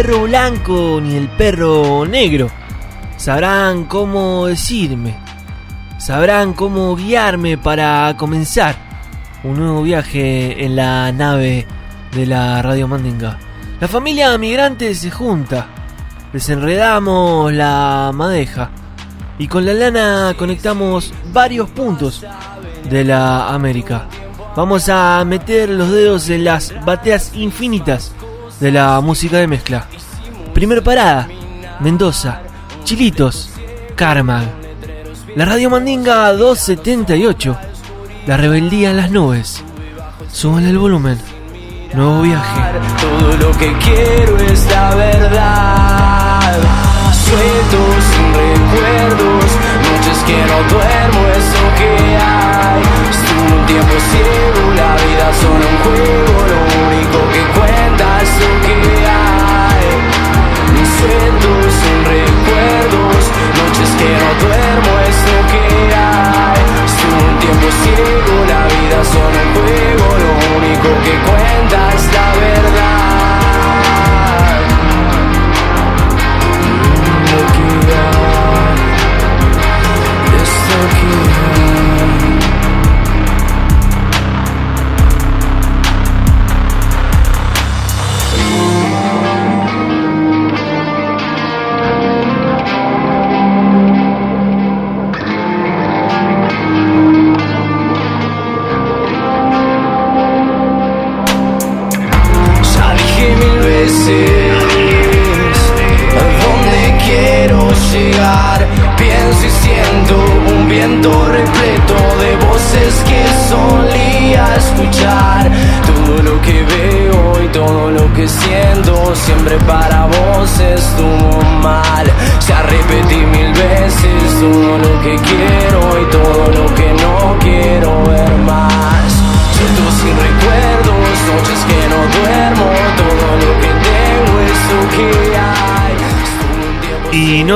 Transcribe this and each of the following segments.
Perro blanco ni el perro negro. Sabrán cómo decirme, sabrán cómo guiarme para comenzar un nuevo viaje en la nave de la Radio Mandinga. La familia migrante se junta, desenredamos la madeja. Y con la lana conectamos varios puntos de la América. Vamos a meter los dedos en las bateas infinitas de la música de mezcla. Primer parada, Mendoza, Chilitos, Carmag. La Radio Mandinga 278, la rebeldía en las nubes. Suban el volumen, nuevo viaje. Todo lo que quiero es la verdad. Suelto sin recuerdos, noches que no duermo, es lo que hay. Estuve un tiempo ciego, la vida solo un juego, lo que cuenta es lo que hay. Suelto sin recuerdos, noches que no duermo, es lo que hay. Estuve un tiempo ciego, la vida solo un juego, lo único que cuenta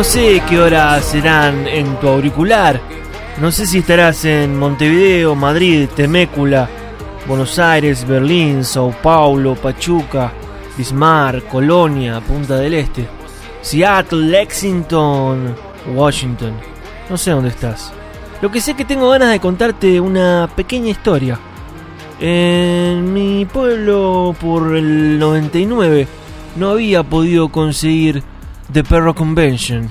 No sé qué horas serán en tu auricular. No sé si estarás en Montevideo, Madrid, Temécula, Buenos Aires, Berlín, Sao Paulo, Pachuca, Bismarck, Colonia, Punta del Este, Seattle, Lexington, Washington. No sé dónde estás. Lo que sé es que tengo ganas de contarte una pequeña historia. En mi pueblo por el 99 no había podido conseguir de Perro Convention.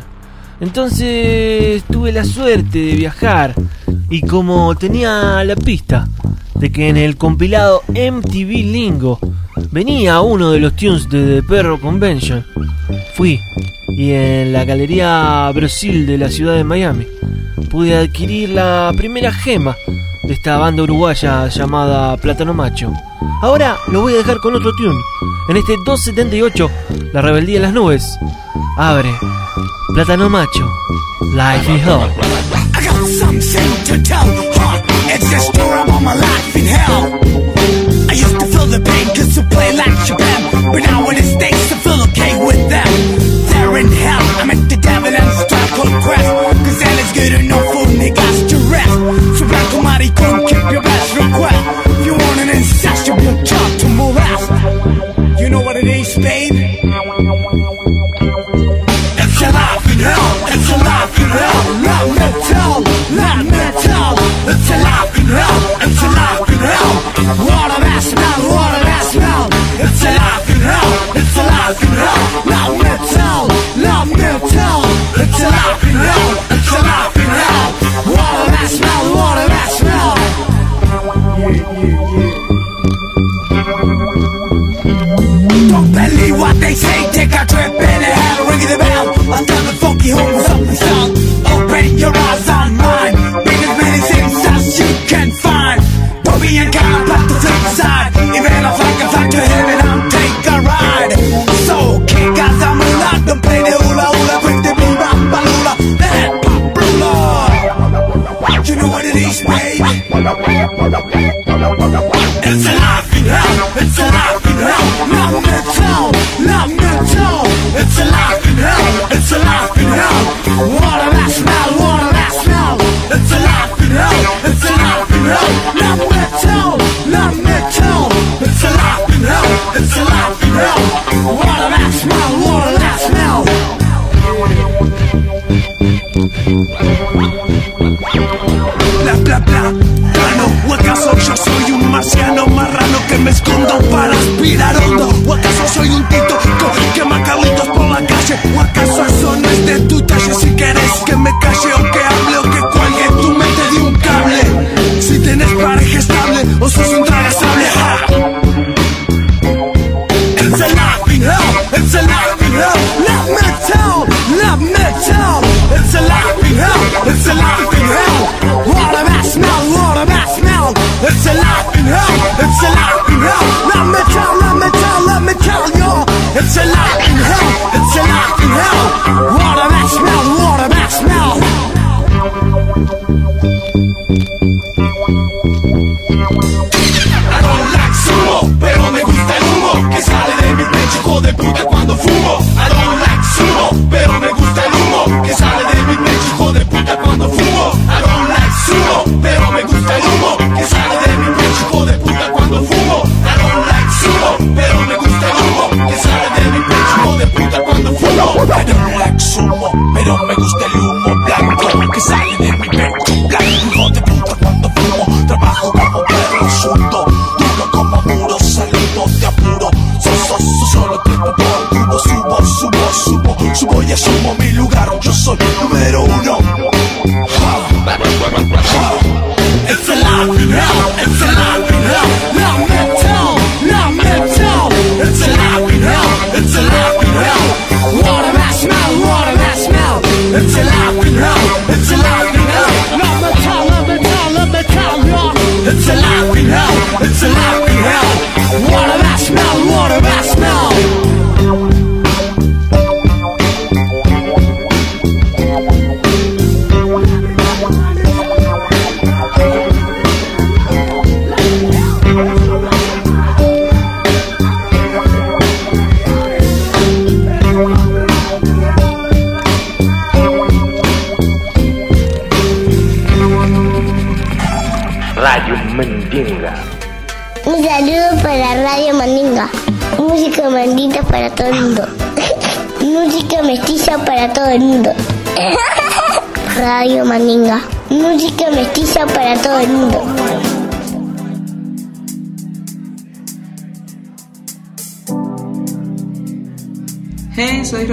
Entonces tuve la suerte de viajar y como tenía la pista de que en el compilado MTV Lingo venía uno de los tunes de The Perro Convention, fui y en la Galería Brasil de la ciudad de Miami pude adquirir la primera gema de esta banda uruguaya llamada Plátano Macho. Ahora lo voy a dejar con otro tune, en este 278, La Rebeldía de las Nubes. abre, plátano macho, life is hell. I got something to tell, huh? It's the story about my life in hell. I used to feel the pain cause to play like but now when it I feel okay with them. They're in hell, I the devil and crest, cause that is good enough for niggas to rest. So back to Maricon, keep your best request. If you want an incest, you'll be a to molest. You know what it is, babe? What a mess, man, what a mess, man It's a life in hell, it's a life in hell Let me tell, let me tell It's a life in hell, it's a life in hell What a mess, man, what a mess, man Don't believe what they say, take a trip in hell Ring the bell, I'm the funky home up. something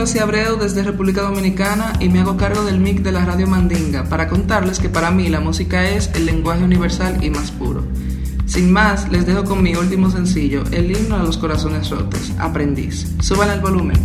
Rosy Abreu desde República Dominicana y me hago cargo del mic de la radio Mandinga para contarles que para mí la música es el lenguaje universal y más puro. Sin más, les dejo con mi último sencillo, el himno a los corazones rotos, Aprendiz. Suban el volumen.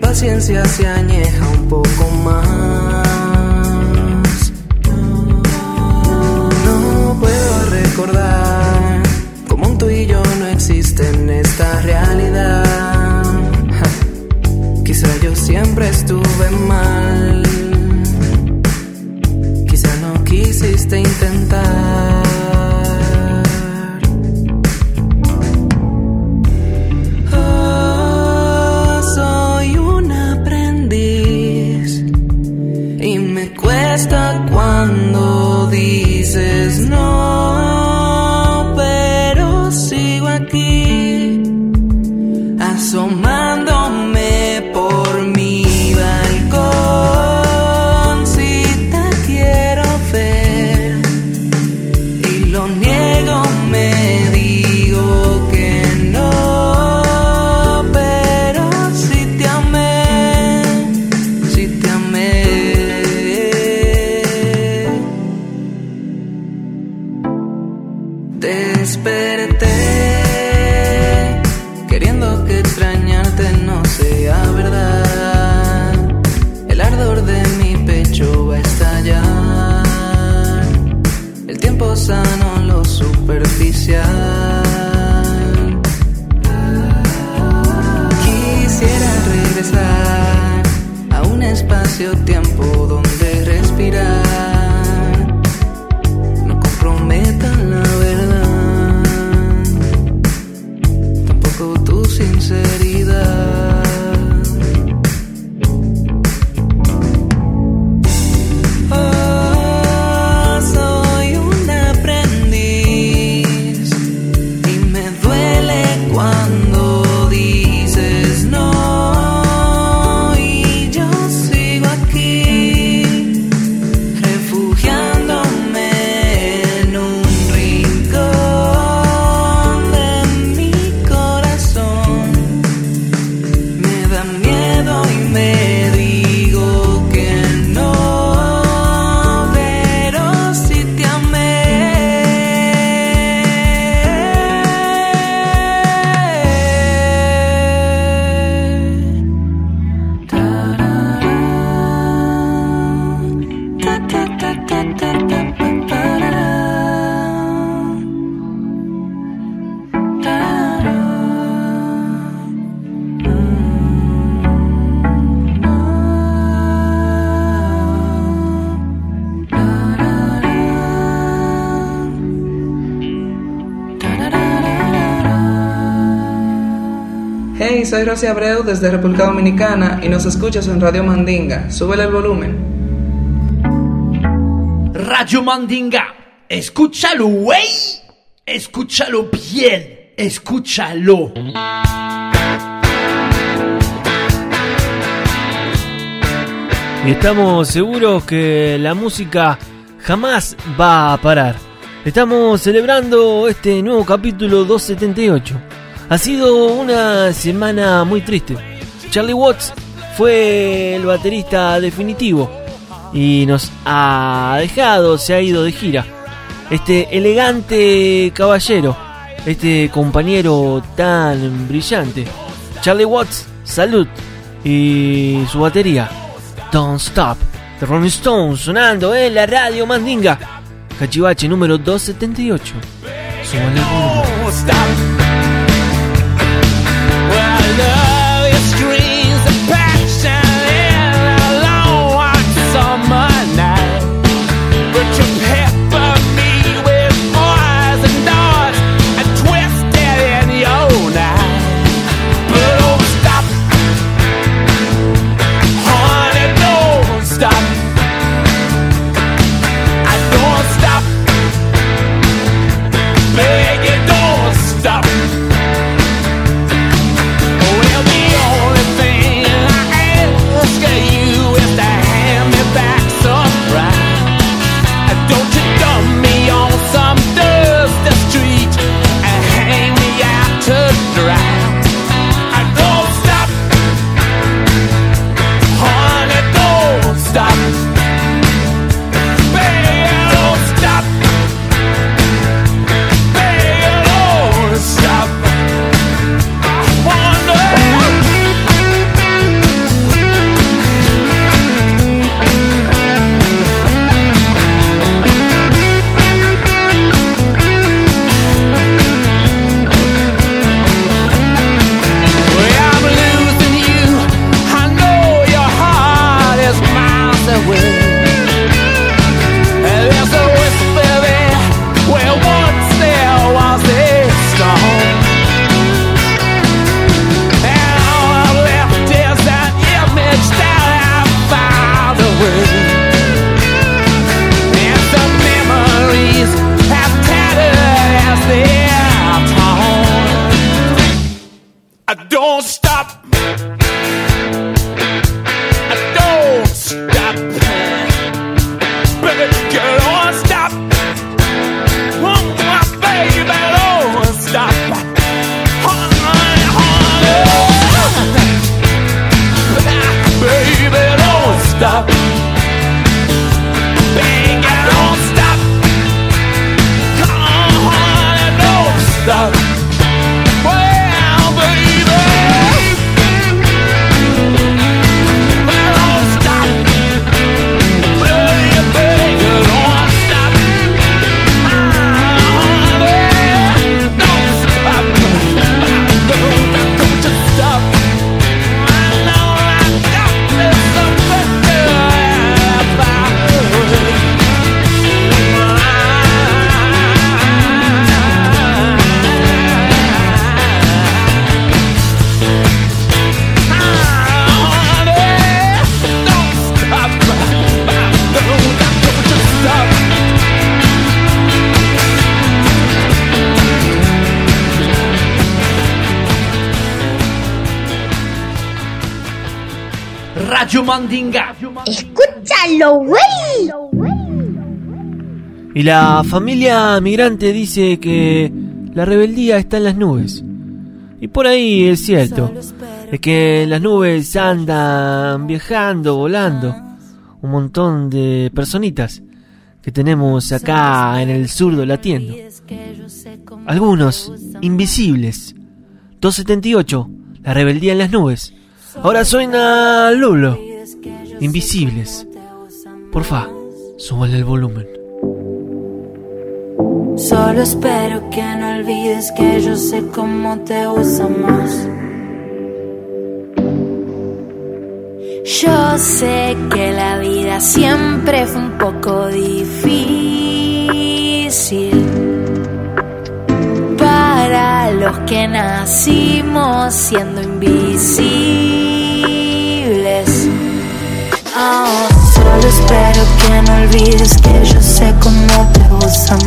Paciencia se añeja un poco Rosy Abreu desde República Dominicana y nos escuchas en Radio Mandinga. Súbele el volumen. Radio Mandinga. Escúchalo, güey. Escúchalo bien. Escúchalo. Y estamos seguros que la música jamás va a parar. Estamos celebrando este nuevo capítulo 278. Ha sido una semana muy triste. Charlie Watts fue el baterista definitivo y nos ha dejado, se ha ido de gira. Este elegante caballero, este compañero tan brillante. Charlie Watts, salud. Y su batería, Don't Stop. The Rolling Stones sonando en la radio Mandinga. Cachivache número 278. Súbale Mandinga. Escúchalo, güey. Y la familia migrante dice que la rebeldía está en las nubes. Y por ahí es cierto. Es que en las nubes andan viajando, volando. Un montón de personitas que tenemos acá en el sur latiendo. Algunos invisibles. 278. La rebeldía en las nubes. Ahora suena Lulo. Invisibles. Porfa, súbale el volumen. Solo espero que no olvides que yo sé cómo te usa más. Yo sé que la vida siempre fue un poco difícil para los que nacimos siendo invisibles. Solo espero que no olvides que yo sé cómo te usa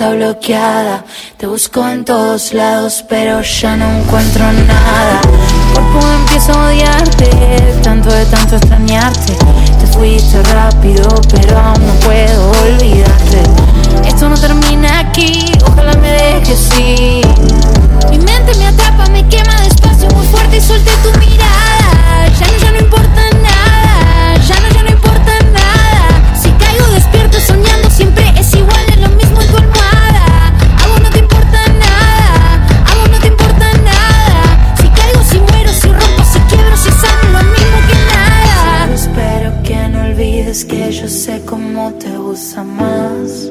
está bloqueada. Te busco en todos lados, pero ya no encuentro nada. Mi cuerpo empieza a odiarte, tanto de tanto extrañarte. Te fuiste rápido, pero aún no puedo olvidarte. Esto no termina aquí, ojalá me dejes ir. Mi mente me atrapa, me quema despacio, muy fuerte y suelte tu mirada. Ya ya no importa más.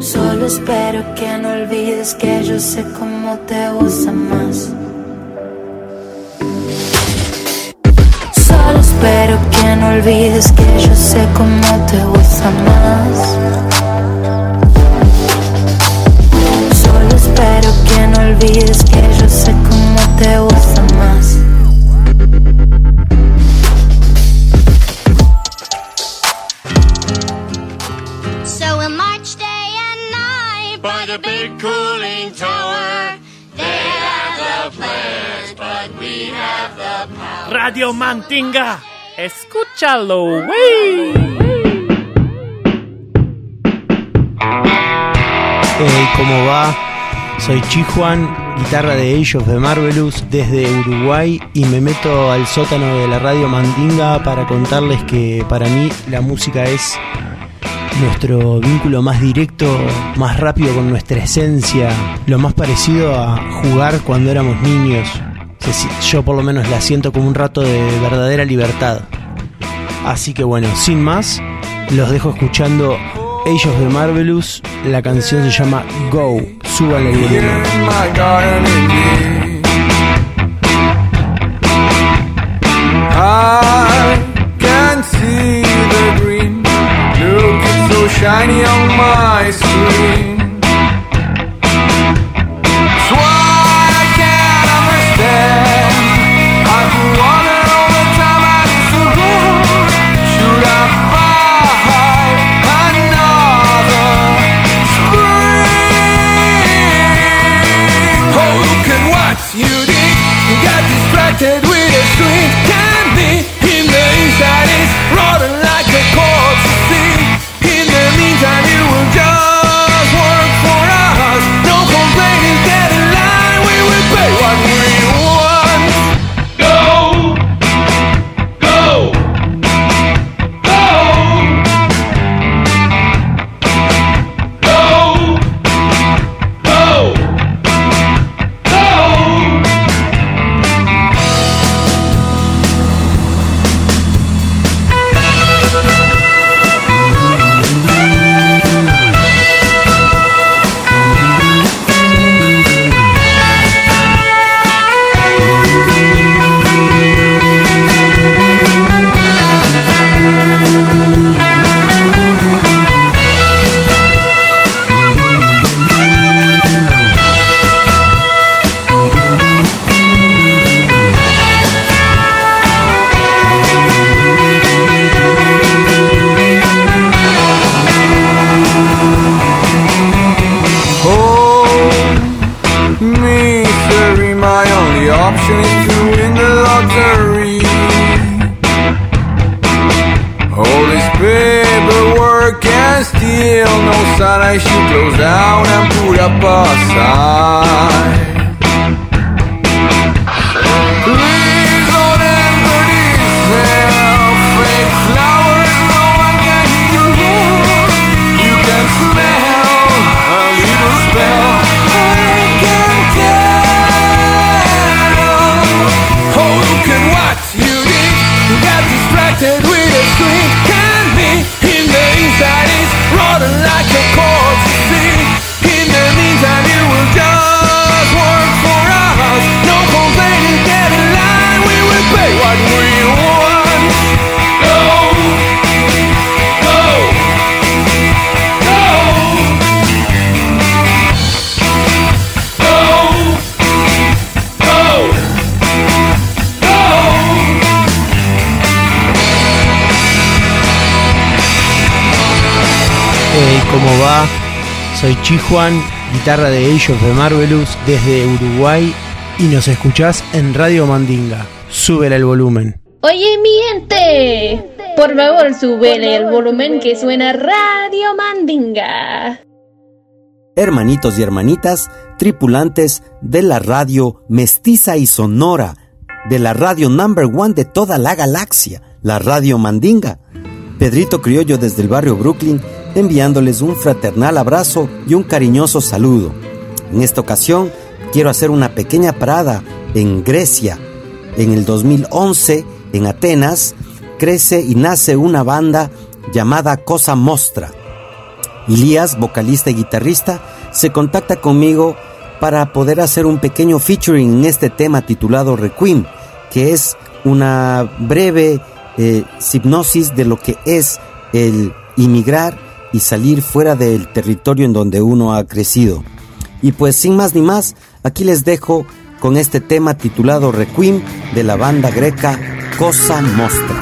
Solo espero que no olvides que yo sé cómo te usa más. Solo espero que no olvides que yo sé cómo te usa más. Solo espero que no olvides que yo sé cómo te usa big cooling tower. They have the plans, but we have the power. Radio Mandinga. Escúchalo, wey. Hey, ¿cómo va? Soy Chijuan, guitarra de Age of the Marvelous desde Uruguay y me meto al sótano de la radio Mandinga para contarles que para mí la música es nuestro vínculo más directo, más rápido con nuestra esencia, lo más parecido a jugar cuando éramos niños. yo por lo menos la siento como un rato de verdadera libertad. Así que bueno, sin más, los dejo escuchando Age of the Marvelous. La canción se llama Go. Garden indeed. I shiny on my screen. Va? Soy Chijuan, guitarra de Age of the Marvelous desde Uruguay y nos escuchás en Radio Mandinga. Súbele el volumen. Oye, mi gente, por favor, súbele el volumen que suena Radio Mandinga. hermanitos y hermanitas, tripulantes de la radio mestiza y sonora, de la radio number one de toda la galaxia, la radio Mandinga. Pedrito Criollo desde el barrio Brooklyn, enviándoles un fraternal abrazo y un cariñoso saludo. En esta ocasión, quiero hacer una pequeña parada en Grecia. En el 2011, en Atenas, crece y nace una banda llamada Cosa Mostra. Elías, vocalista y guitarrista, se contacta conmigo para poder hacer un pequeño featuring en este tema titulado Requiem, que es una breve eh, hipnosis de lo que es el inmigrar y salir fuera del territorio en donde uno ha crecido. Y pues sin más ni más, aquí les dejo con este tema titulado Requiem de la banda greca Cosa Mostra.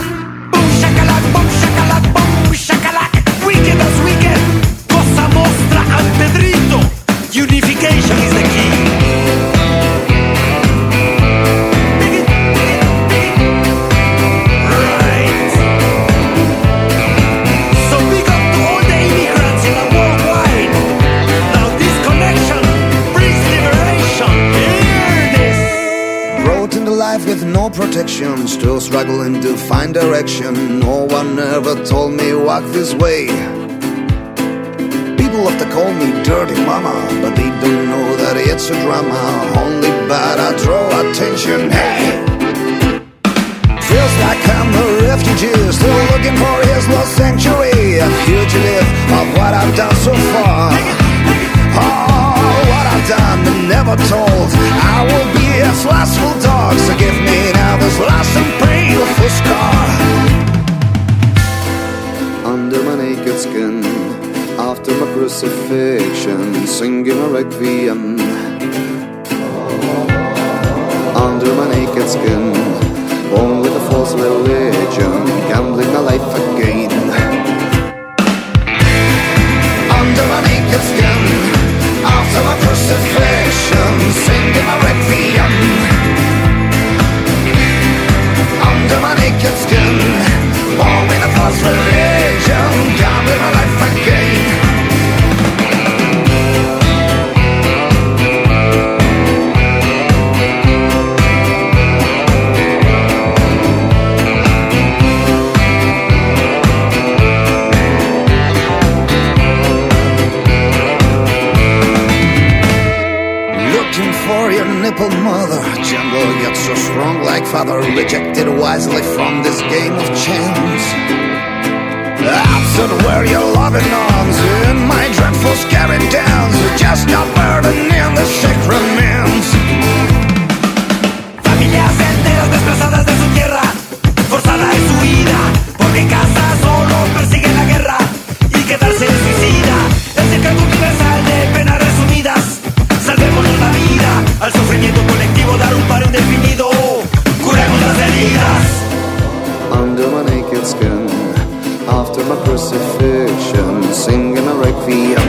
No one ever told me walk this way. People often call me dirty mama, but they don't know that it's a drama. Only but I draw attention. Hey! Feels like I'm a refugee, still looking for his lost sanctuary. A fugitive of what I've done so far. Oh, what I've done but never told. I will be his last bulldog, so give me now this last and painful scar. Crucifixion, singing a requiem. Under my naked skin, born with a false religion, gambling my life again. Under my naked skin, after my crucifixion, singing my requiem. Under my naked skin, for your nipple mother. Jungle yet so strong like father Rejected wisely from this game of chance. Absent where your loving arms In my dreadful scary dance. Just a burden in the sacraments my crucifixion Singing a requiem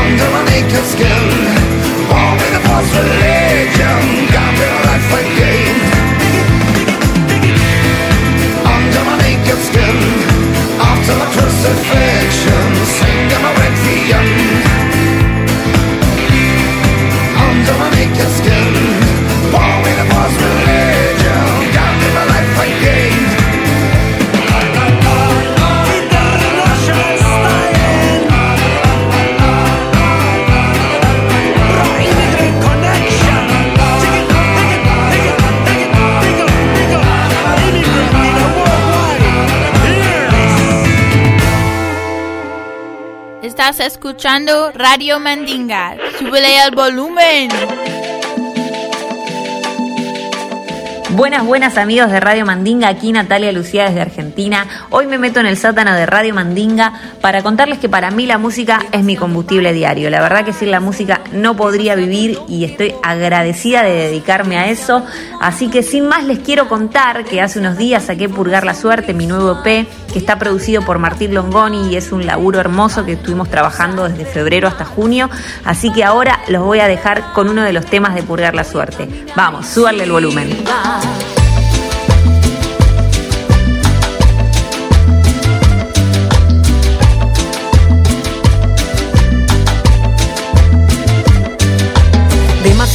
Under my naked skin Born with a false escuchando Radio Mandinga. Súbele el volumen. Buenas, buenas amigos de Radio Mandinga, aquí Natalia Lucía desde Argentina. Hoy me meto en el sótano de Radio Mandinga para contarles que para mí la música es mi combustible diario. La verdad que sin la música no podría vivir y estoy agradecida de dedicarme a eso. Así que sin más les quiero contar que hace unos días saqué Purgar la Suerte, mi nuevo EP, que está producido por Martín Longoni y es un laburo hermoso que estuvimos trabajando desde febrero hasta junio. Así que ahora los voy a dejar con uno de los temas de Purgar la Suerte. Vamos, súbanle el volumen.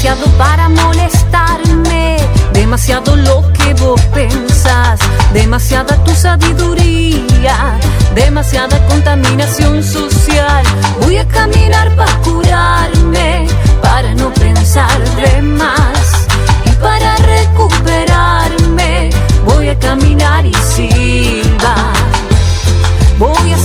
Demasiado para molestarme, demasiado lo que vos pensás, demasiada tu sabiduría, demasiada contaminación social. Voy a caminar para curarme, para no pensar de más y para recuperarme. Voy a caminar y silbar, voy a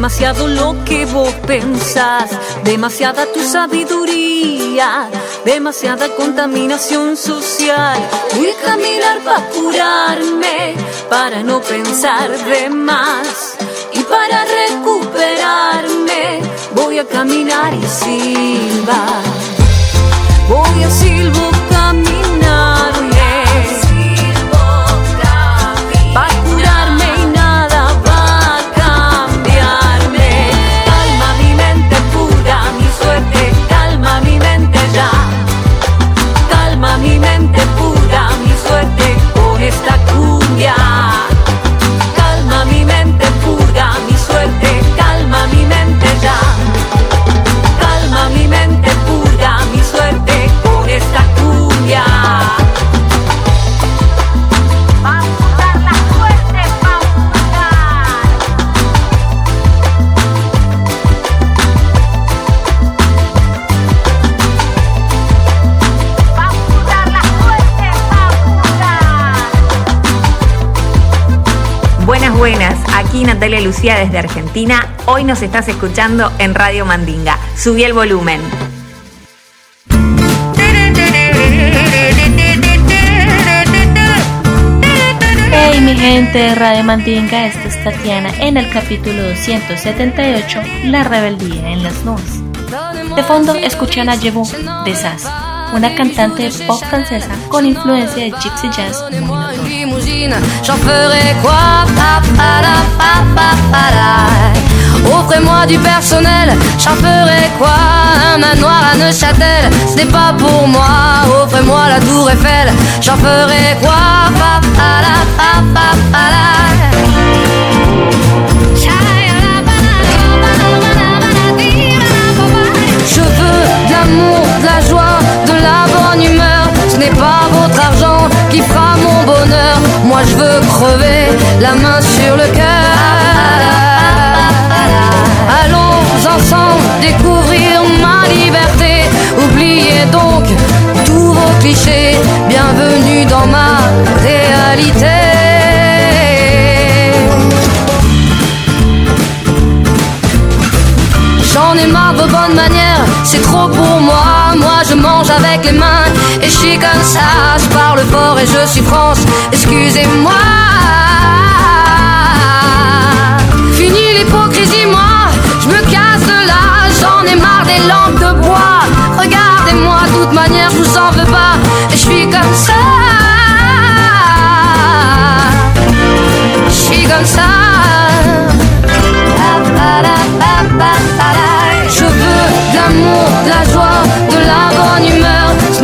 demasiado lo que vos pensás, demasiada tu sabiduría, demasiada contaminación social. Voy a caminar para curarme, para no pensar de más y para recuperarme. Voy a caminar y silbar, voy a silbo esta cumbia. Aquí Natalia Lucía desde Argentina. Hoy nos estás escuchando en Radio Mandinga. Subí el volumen. Hey mi gente de Radio Mandinga, esta es Tatiana en el capítulo 278, La rebeldía en las nubes. De fondo escuchan a Jebu de una cantante pop francesa con influencia de gypsy jazz. Offrez-moi du personnel, j'en ferai quoi? Un manoir à Neuchâtel, ce n'est pas pour moi. Offrez-moi la tour Eiffel, j'en ferai quoi? Pa, pa, la. La main sur le cœur. Allons ensemble découvrir ma liberté. Oubliez donc tous vos clichés. Bienvenue dans ma réalité. J'en ai marre de bonnes manières, c'est trop pour moi. Je mange avec les mains et je suis comme ça. Je parle fort et je suis France, excusez-moi. Fini l'hypocrisie, moi, je me casse de là. J'en ai marre des lampes de bois. Regardez-moi, de toute manière, je vous en veux pas. Et je suis comme ça. Je suis comme ça.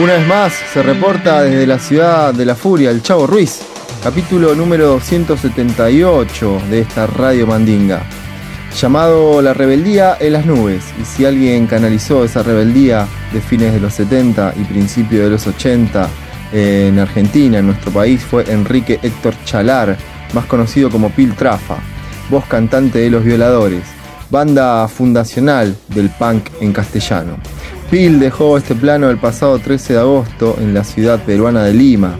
Una vez más se reporta desde la ciudad de la furia el Chavo Ruiz, capítulo número 178 de esta Radio Mandinga. llamado La rebeldía en las nubes. Y si alguien canalizó esa rebeldía de fines de los 70 y principios de los 80 en Argentina, en nuestro país, fue Enrique Héctor Chalar, más conocido como Pil Trafa, voz cantante de Los Violadores, banda fundacional del punk en castellano. Pil dejó este plano el pasado 13 de agosto en la ciudad peruana de Lima,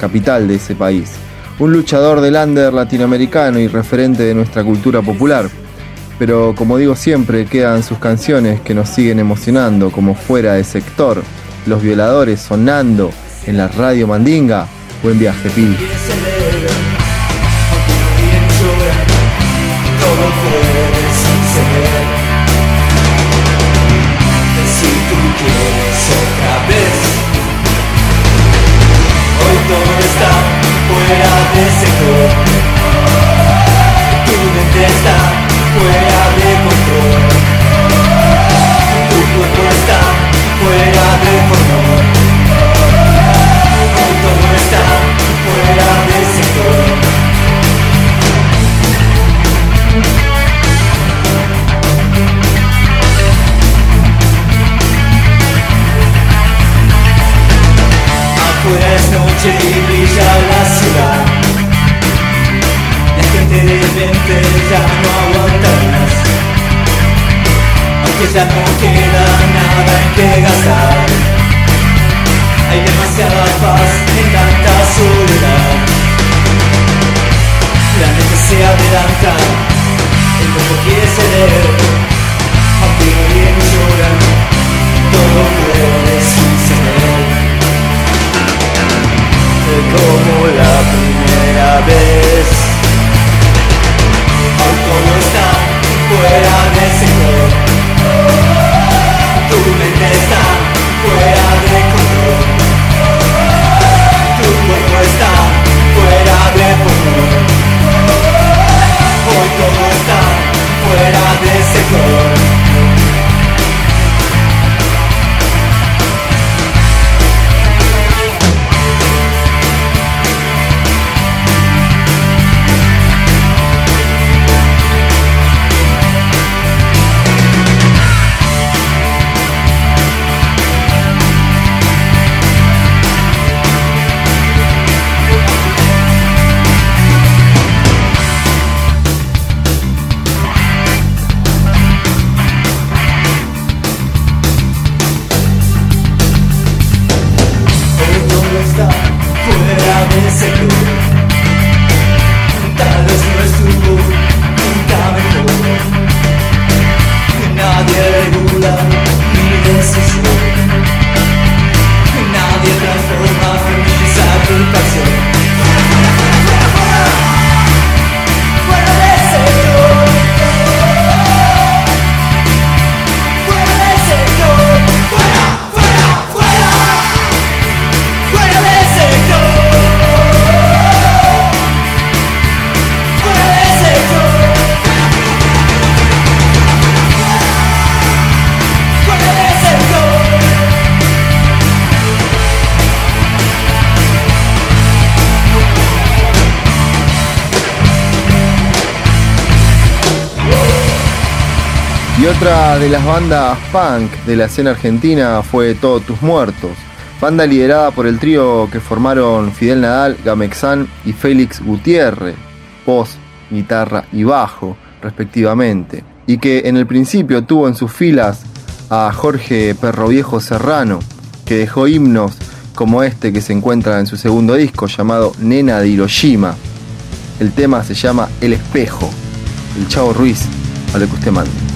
capital de ese país. Un luchador del under latinoamericano y referente de nuestra cultura popular. Pero como digo siempre, quedan sus canciones que nos siguen emocionando, como fuera de sector, Los Violadores sonando en la radio Mandinga. Buen viaje, Pil. Fuera de las bandas punk de la escena argentina fue Todos Tus Muertos, banda liderada por el trío que formaron Fidel Nadal, Gamexán y Félix Gutiérrez, voz, guitarra y bajo, respectivamente, y que en el principio tuvo en sus filas a Jorge Perroviejo Serrano, que dejó himnos como este que se encuentra en su segundo disco llamado Nena de Hiroshima. El tema se llama El Espejo. El Chavo Ruiz, a lo que usted mande.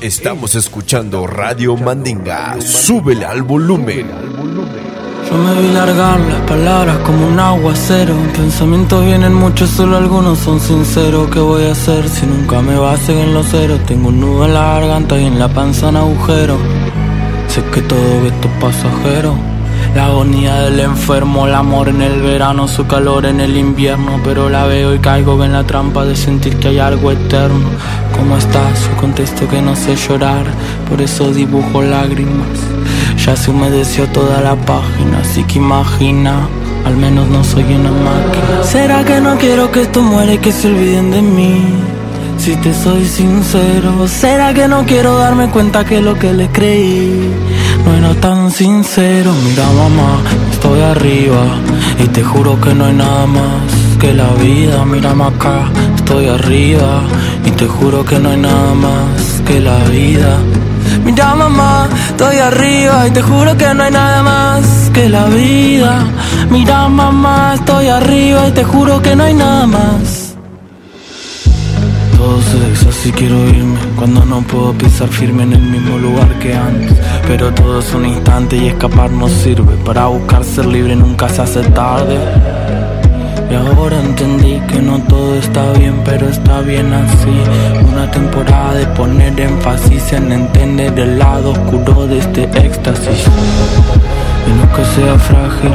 Estamos escuchando Radio Mandinga. Súbele al volumen. Yo me vi largar las palabras como un aguacero. Pensamientos vienen muchos, solo algunos son sinceros. ¿Qué voy a hacer si nunca me basen en los ceros? Tengo un nudo en la garganta y en la panza un agujero. Sé que todo esto es pasajero. La agonía del enfermo, el amor en el verano, su calor en el invierno. Pero la veo y caigo en la trampa de sentir que hay algo eterno. ¿Cómo estás? Yo contesto que no sé llorar, por eso dibujo lágrimas. Ya se humedeció toda la página, así que imagina. Al menos no soy una máquina. ¿Será que no quiero que esto muera y que se olviden de mí? Si te soy sincero, ¿será que no quiero darme cuenta que lo que les creí no era tan sincero? Mira mamá, estoy arriba y te juro que no hay nada más que la vida. Mírame acá, estoy arriba te juro que no hay nada más que la vida. Mira mamá, estoy arriba y te juro que no hay nada más que la vida. Mira mamá, estoy arriba y te juro que no hay nada más. Todo sexo, así quiero irme Cuando no puedo pisar firme en el mismo lugar que antes Pero todo es un instante y escapar no sirve Para buscar ser libre nunca se hace tarde y ahora entendí que no todo está bien, pero está bien así. Una temporada de poner énfasis en entender el lado oscuro de este éxtasis. Y no que sea frágil,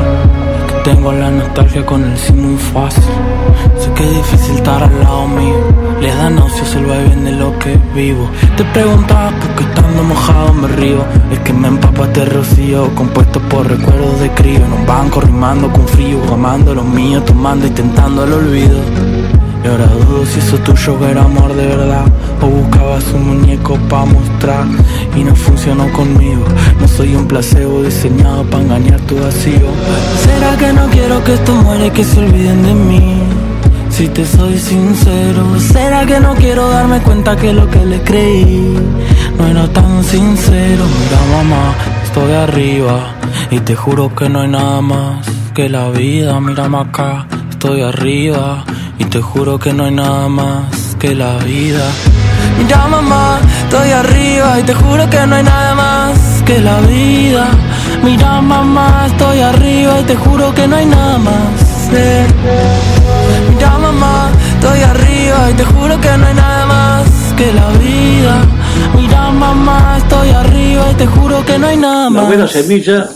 tengo la nostalgia con el sí muy fácil. Sé que es difícil estar al lado mío, les da náuseas el vaivén de lo que vivo. Te preguntaba por qué estando mojado me río. Es que me empapa este rocío, compuesto por recuerdos de crío. En un banco rimando con frío, amando lo mío, tomando, intentando el olvido. Y ahora dudo si eso tuyo era amor de verdad. O buscabas un muñeco pa' mostrar Y no funcionó conmigo. No soy un placebo diseñado pa' engañar tu vacío. ¿Será que no quiero que esto muera y que se olviden de mí? Si te soy sincero ¿Será que no quiero darme cuenta que lo que le creí No era tan sincero Mira mamá, estoy arriba Y te juro que no hay nada más que la vida. Mírame acá, estoy arriba y te juro que no hay nada más que la vida. Mira mamá, estoy arriba y te juro que no hay nada más que la vida. Mira mamá, estoy arriba y te juro que no hay nada más. eh. Mira mamá, estoy arriba y te juro que no hay nada más que la vida. Mira mamá, estoy arriba y te juro que no hay nada La más. buena semilla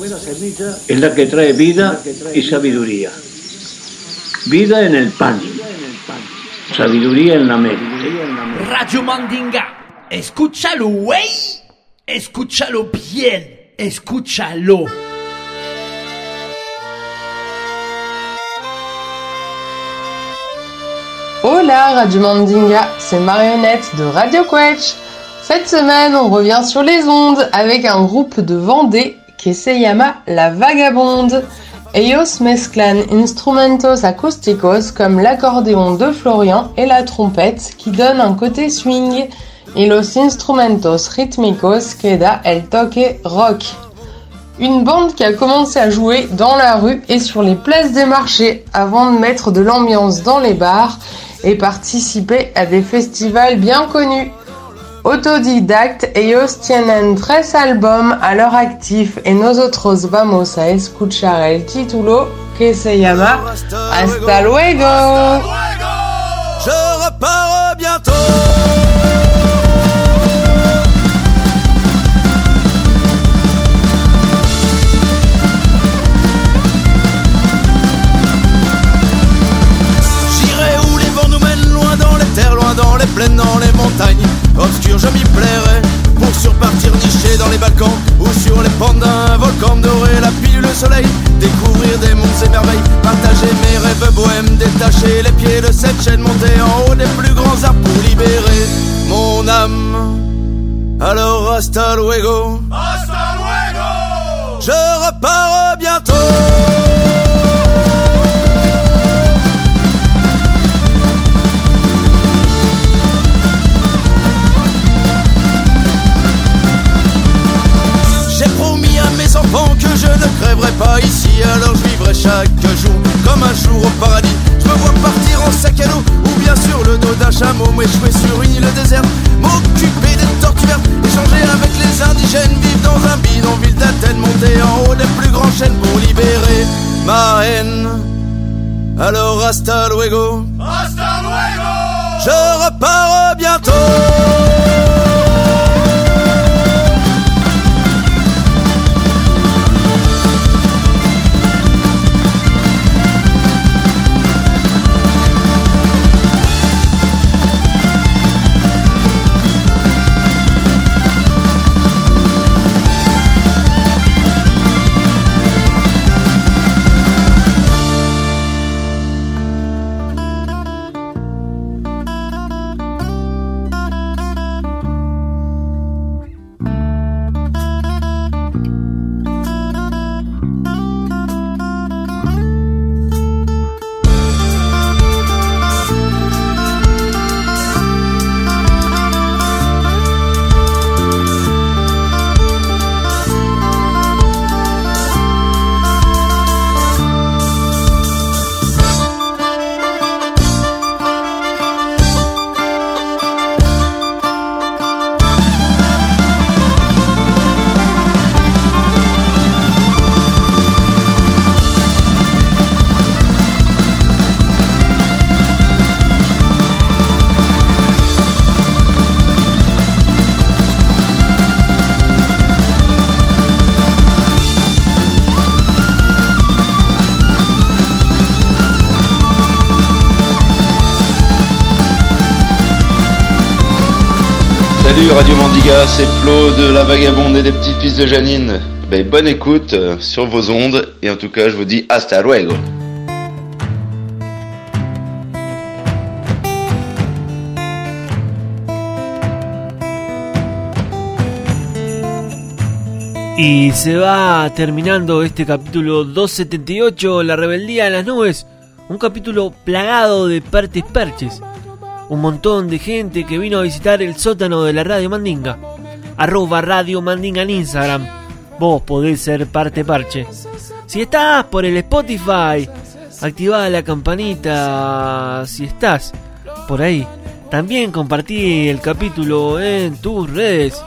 es la que trae vida y sabiduría. Vida en el pan, sabiduría en la mente. Radio Mandinga. Escúchalo, güey. Escúchalo bien. Escúchalo. Hola Radio Mandinga, c'est Marionnette de Radio Quetch. Cette semaine, on revient sur les ondes avec un groupe de Vendée que se llama La Vagabonde. Ellos mezclan instrumentos acústicos comme l'accordéon de Florian et la trompette qui donnent un côté swing et los instrumentos rítmicos que da el toque rock. Une bande qui a commencé à jouer dans la rue et sur les places des marchés avant de mettre de l'ambiance dans les bars et participer à des festivals bien connus. Autodidactes, ellos tienen tres albums à leur actif et nosotros vamos a escuchar el título que se llama Hasta luego. Je repars bientôt. J'irai où les vents nous mènent loin dans les terres, loin dans les plaines, dans les montagnes. Obscur, je m'y plairai pour surpartir niché dans les Balkans ou sur les pentes d'un volcan doré, la pilule, le soleil. Découvrir des monts et merveilles, partager mes rêves bohèmes, détacher les pieds de cette chaîne, monter en haut des plus grands arbres pour libérer mon âme. Alors hasta luego. Hasta luego. Je repars bientôt. Je ne crèverai pas ici, alors je vivrai chaque jour comme un jour au paradis. Je me vois partir en sac à dos ou bien sur le dos d'un chameau, m'échouer sur une île déserte, m'occuper des tortues vertes, échanger avec les indigènes, vivre dans un bidonville d'Athènes, monter en haut des plus grands chaînes pour libérer ma haine. Alors hasta luego, Hasta luego. je repars bientôt. C'est Flo de La Vagabonde et des petits-fils de Janine. Ben, bonne écoute euh, sur vos ondes et en tout cas je vous dis hasta luego. Y se va terminando este capítulo 278, La rebeldía de las nubes. Un capítulo plagado de partes perches. Un montón de gente que vino a visitar el sótano de la Radio Mandinga. Arroba Radio Mandinga en Instagram. Vos podés ser parte parche. Si estás por el Spotify, activá la campanita. Si estás por ahí, también compartí el capítulo en tus redes.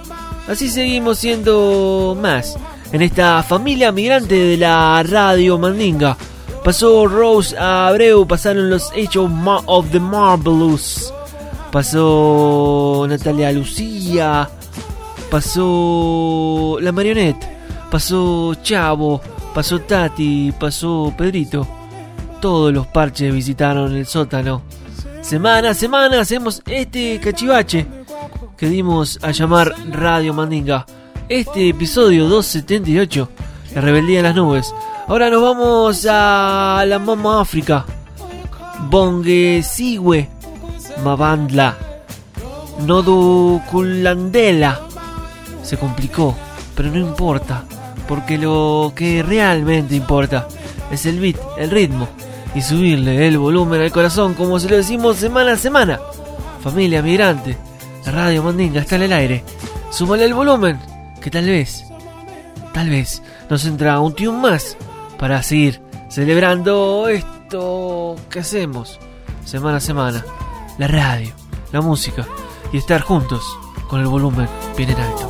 Así seguimos siendo más en esta familia migrante de la Radio Mandinga. Pasó Rose Abreu, pasaron los Ma- of the Marvelous. Pasó Natalia Lucía. Pasó La Marionette. Pasó Chavo. Pasó Tati. Pasó Pedrito. Todos los parches visitaron el sótano. Semana a semana hacemos este cachivache que dimos a llamar Radio Mandinga. Este episodio 278, La rebeldía en las nubes. Ahora nos vamos a la Mama África. Bongesigüe, Mabandla, Noduculandela. Se complicó, pero no importa, porque lo que realmente importa es el beat, el ritmo y subirle el volumen al corazón como se lo decimos semana a semana. Familia migrante, la radio Mandinga está en el aire. Súmale el volumen, que tal vez, tal vez nos entra un tune más para seguir celebrando esto que hacemos semana a semana. La radio, la música y estar juntos con el volumen bien en alto.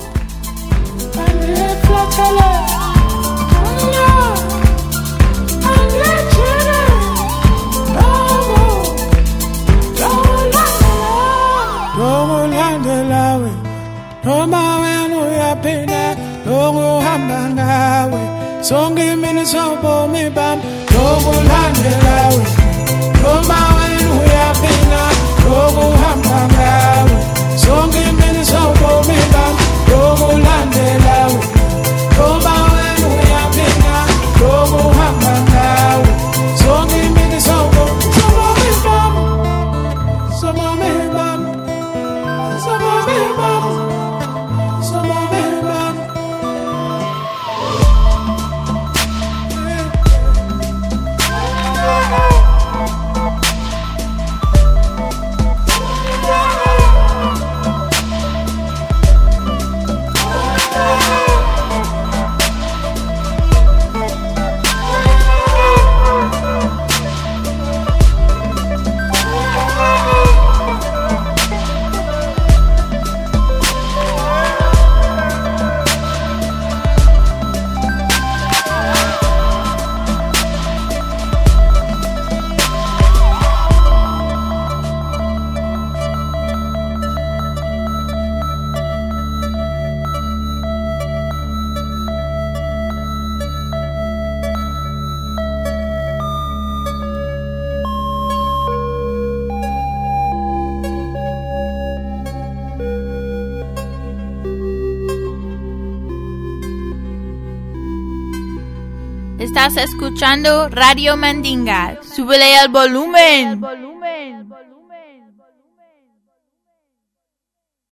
Sonke imini sobomi bami lokulandelawe noma wena uyaphinda lokuhamba ngawe. Sonke escuchando Radio Mandinga. Súbele el volumen.